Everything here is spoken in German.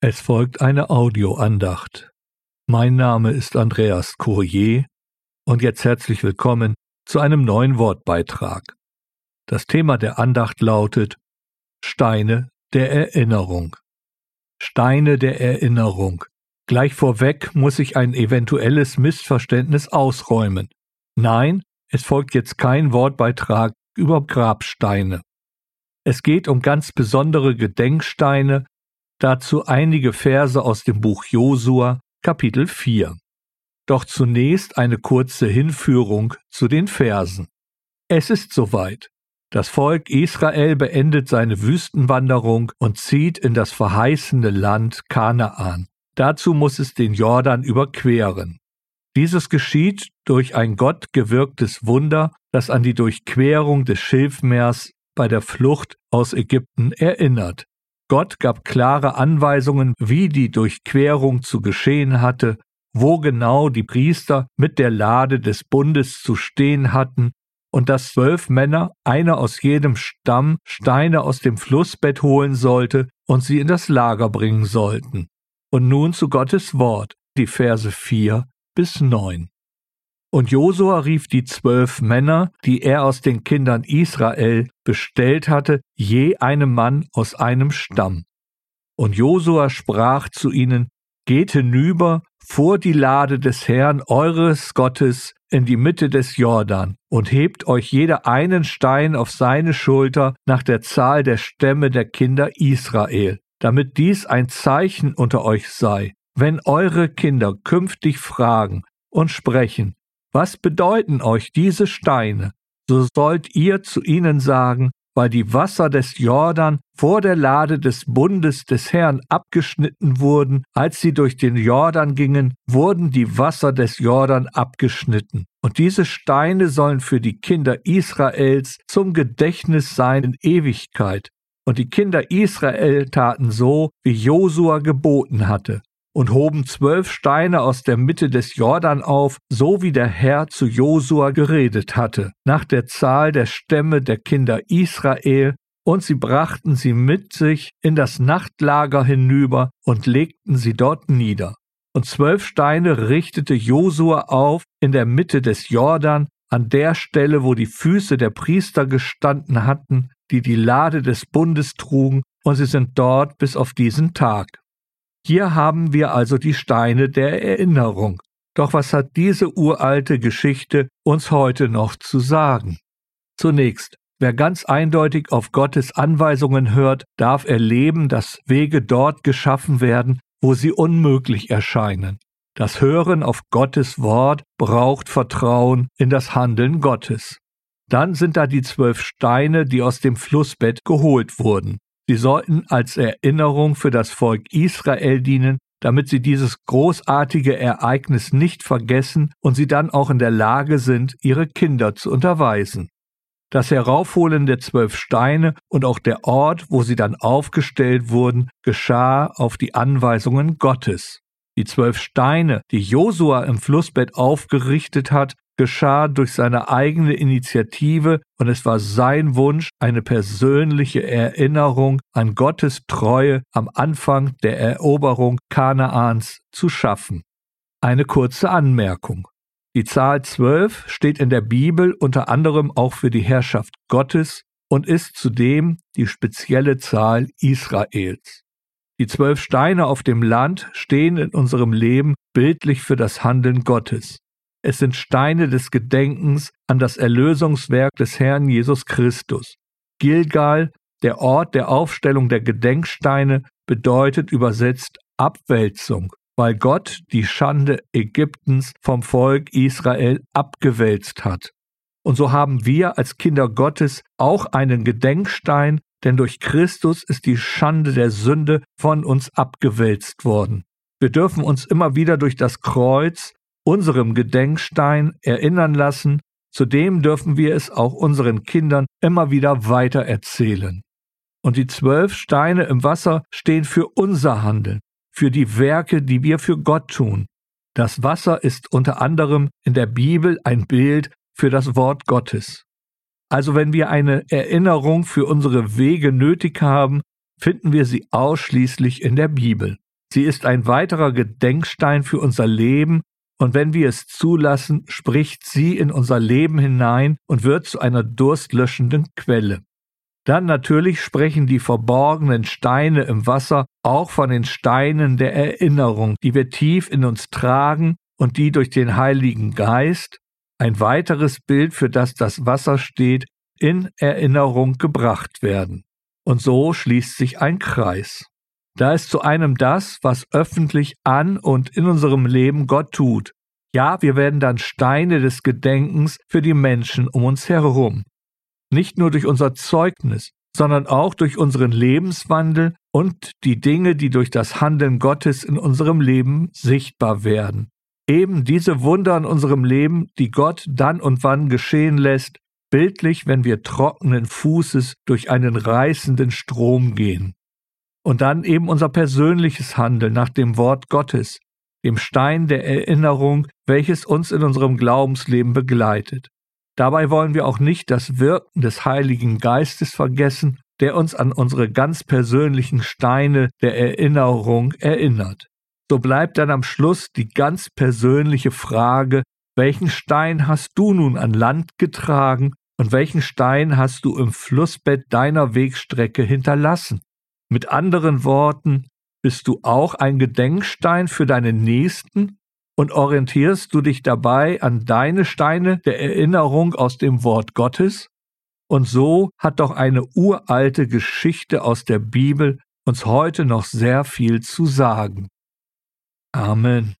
Es folgt eine Audioandacht. Mein Name ist Andreas Courier und jetzt herzlich willkommen zu einem neuen Wortbeitrag. Das Thema der Andacht lautet Steine der Erinnerung. Steine der Erinnerung. Gleich vorweg muss ich ein eventuelles Missverständnis ausräumen. Nein, es folgt jetzt kein Wortbeitrag über Grabsteine. Es geht um ganz besondere Gedenksteine Dazu einige Verse aus dem Buch Josua, Kapitel 4. Doch zunächst eine kurze Hinführung zu den Versen. Es ist soweit. Das Volk Israel beendet seine Wüstenwanderung und zieht in das verheißene Land Kanaan. Dazu muss es den Jordan überqueren. Dieses geschieht durch ein Gott gewirktes Wunder, das an die Durchquerung des Schilfmeers bei der Flucht aus Ägypten erinnert. Gott gab klare Anweisungen, wie die Durchquerung zu geschehen hatte, wo genau die Priester mit der Lade des Bundes zu stehen hatten, und dass zwölf Männer, einer aus jedem Stamm, Steine aus dem Flussbett holen sollte und sie in das Lager bringen sollten. Und nun zu Gottes Wort, die Verse vier bis neun. Und Josua rief die zwölf Männer, die er aus den Kindern Israel bestellt hatte, je einem Mann aus einem Stamm. Und Josua sprach zu ihnen, Geht hinüber vor die Lade des Herrn eures Gottes in die Mitte des Jordan und hebt euch jeder einen Stein auf seine Schulter nach der Zahl der Stämme der Kinder Israel, damit dies ein Zeichen unter euch sei, wenn eure Kinder künftig fragen und sprechen, was bedeuten euch diese Steine? So sollt ihr zu ihnen sagen, weil die Wasser des Jordan vor der Lade des Bundes des Herrn abgeschnitten wurden, als sie durch den Jordan gingen, wurden die Wasser des Jordan abgeschnitten. Und diese Steine sollen für die Kinder Israels zum Gedächtnis sein in Ewigkeit. Und die Kinder Israel taten so, wie Josua geboten hatte und hoben zwölf Steine aus der Mitte des Jordan auf, so wie der Herr zu Josua geredet hatte, nach der Zahl der Stämme der Kinder Israel, und sie brachten sie mit sich in das Nachtlager hinüber und legten sie dort nieder. Und zwölf Steine richtete Josua auf in der Mitte des Jordan, an der Stelle, wo die Füße der Priester gestanden hatten, die die Lade des Bundes trugen, und sie sind dort bis auf diesen Tag. Hier haben wir also die Steine der Erinnerung. Doch was hat diese uralte Geschichte uns heute noch zu sagen? Zunächst, wer ganz eindeutig auf Gottes Anweisungen hört, darf erleben, dass Wege dort geschaffen werden, wo sie unmöglich erscheinen. Das Hören auf Gottes Wort braucht Vertrauen in das Handeln Gottes. Dann sind da die zwölf Steine, die aus dem Flussbett geholt wurden. Sie sollten als Erinnerung für das Volk Israel dienen, damit sie dieses großartige Ereignis nicht vergessen und sie dann auch in der Lage sind, ihre Kinder zu unterweisen. Das Heraufholen der zwölf Steine und auch der Ort, wo sie dann aufgestellt wurden, geschah auf die Anweisungen Gottes. Die zwölf Steine, die Josua im Flussbett aufgerichtet hat, geschah durch seine eigene Initiative und es war sein Wunsch, eine persönliche Erinnerung an Gottes Treue am Anfang der Eroberung Kanaans zu schaffen. Eine kurze Anmerkung. Die Zahl 12 steht in der Bibel unter anderem auch für die Herrschaft Gottes und ist zudem die spezielle Zahl Israels. Die zwölf Steine auf dem Land stehen in unserem Leben bildlich für das Handeln Gottes. Es sind Steine des Gedenkens an das Erlösungswerk des Herrn Jesus Christus. Gilgal, der Ort der Aufstellung der Gedenksteine, bedeutet übersetzt Abwälzung, weil Gott die Schande Ägyptens vom Volk Israel abgewälzt hat. Und so haben wir als Kinder Gottes auch einen Gedenkstein, denn durch Christus ist die Schande der Sünde von uns abgewälzt worden. Wir dürfen uns immer wieder durch das Kreuz unserem Gedenkstein erinnern lassen, zudem dürfen wir es auch unseren Kindern immer wieder weiter erzählen. Und die zwölf Steine im Wasser stehen für unser Handeln, für die Werke, die wir für Gott tun. Das Wasser ist unter anderem in der Bibel ein Bild für das Wort Gottes. Also wenn wir eine Erinnerung für unsere Wege nötig haben, finden wir sie ausschließlich in der Bibel. Sie ist ein weiterer Gedenkstein für unser Leben, und wenn wir es zulassen, spricht sie in unser Leben hinein und wird zu einer durstlöschenden Quelle. Dann natürlich sprechen die verborgenen Steine im Wasser auch von den Steinen der Erinnerung, die wir tief in uns tragen und die durch den Heiligen Geist, ein weiteres Bild, für das das Wasser steht, in Erinnerung gebracht werden. Und so schließt sich ein Kreis. Da ist zu einem das, was öffentlich an und in unserem Leben Gott tut. Ja, wir werden dann Steine des Gedenkens für die Menschen um uns herum nicht nur durch unser Zeugnis, sondern auch durch unseren Lebenswandel und die Dinge, die durch das Handeln Gottes in unserem Leben sichtbar werden. Eben diese Wunder in unserem Leben, die Gott dann und wann geschehen lässt, bildlich, wenn wir trockenen Fußes durch einen reißenden Strom gehen. Und dann eben unser persönliches Handeln nach dem Wort Gottes, dem Stein der Erinnerung, welches uns in unserem Glaubensleben begleitet. Dabei wollen wir auch nicht das Wirken des Heiligen Geistes vergessen, der uns an unsere ganz persönlichen Steine der Erinnerung erinnert. So bleibt dann am Schluss die ganz persönliche Frage, welchen Stein hast du nun an Land getragen und welchen Stein hast du im Flussbett deiner Wegstrecke hinterlassen? Mit anderen Worten, bist du auch ein Gedenkstein für deine Nächsten und orientierst du dich dabei an deine Steine der Erinnerung aus dem Wort Gottes? Und so hat doch eine uralte Geschichte aus der Bibel uns heute noch sehr viel zu sagen. Amen.